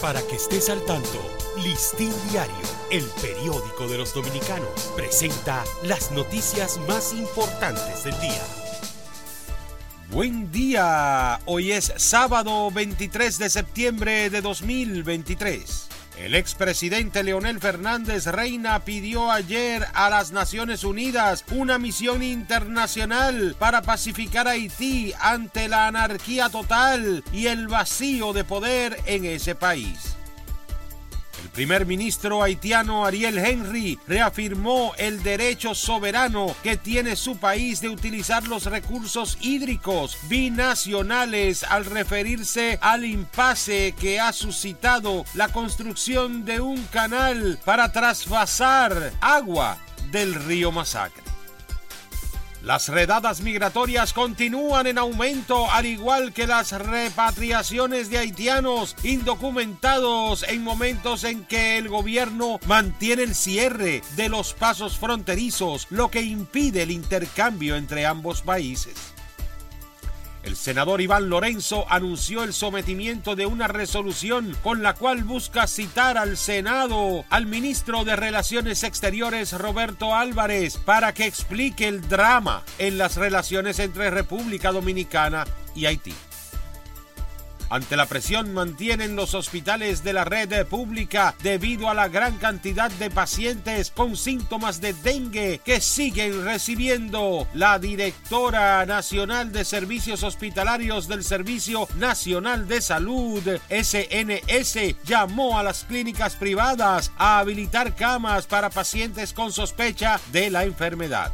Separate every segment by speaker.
Speaker 1: Para que estés al tanto, Listín Diario, el periódico de los dominicanos, presenta las noticias más importantes del día. Buen día, hoy es sábado 23 de septiembre de 2023. El expresidente Leonel Fernández Reina pidió ayer a las Naciones Unidas una misión internacional para pacificar Haití ante la anarquía total y el vacío de poder en ese país. Primer ministro haitiano Ariel Henry reafirmó el derecho soberano que tiene su país de utilizar los recursos hídricos binacionales al referirse al impasse que ha suscitado la construcción de un canal para trasvasar agua del río Masacre. Las redadas migratorias continúan en aumento, al igual que las repatriaciones de haitianos indocumentados en momentos en que el gobierno mantiene el cierre de los pasos fronterizos, lo que impide el intercambio entre ambos países. El senador Iván Lorenzo anunció el sometimiento de una resolución con la cual busca citar al Senado al ministro de Relaciones Exteriores Roberto Álvarez para que explique el drama en las relaciones entre República Dominicana y Haití. Ante la presión mantienen los hospitales de la red pública debido a la gran cantidad de pacientes con síntomas de dengue que siguen recibiendo. La directora nacional de servicios hospitalarios del Servicio Nacional de Salud, SNS, llamó a las clínicas privadas a habilitar camas para pacientes con sospecha de la enfermedad.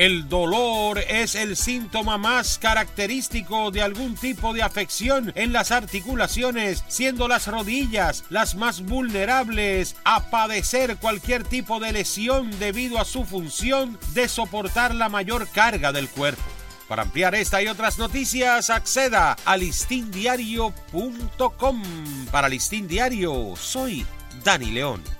Speaker 1: El dolor es el síntoma más característico de algún tipo de afección en las articulaciones, siendo las rodillas las más vulnerables a padecer cualquier tipo de lesión debido a su función de soportar la mayor carga del cuerpo. Para ampliar esta y otras noticias, acceda a listindiario.com. Para Listín Diario, soy Dani León.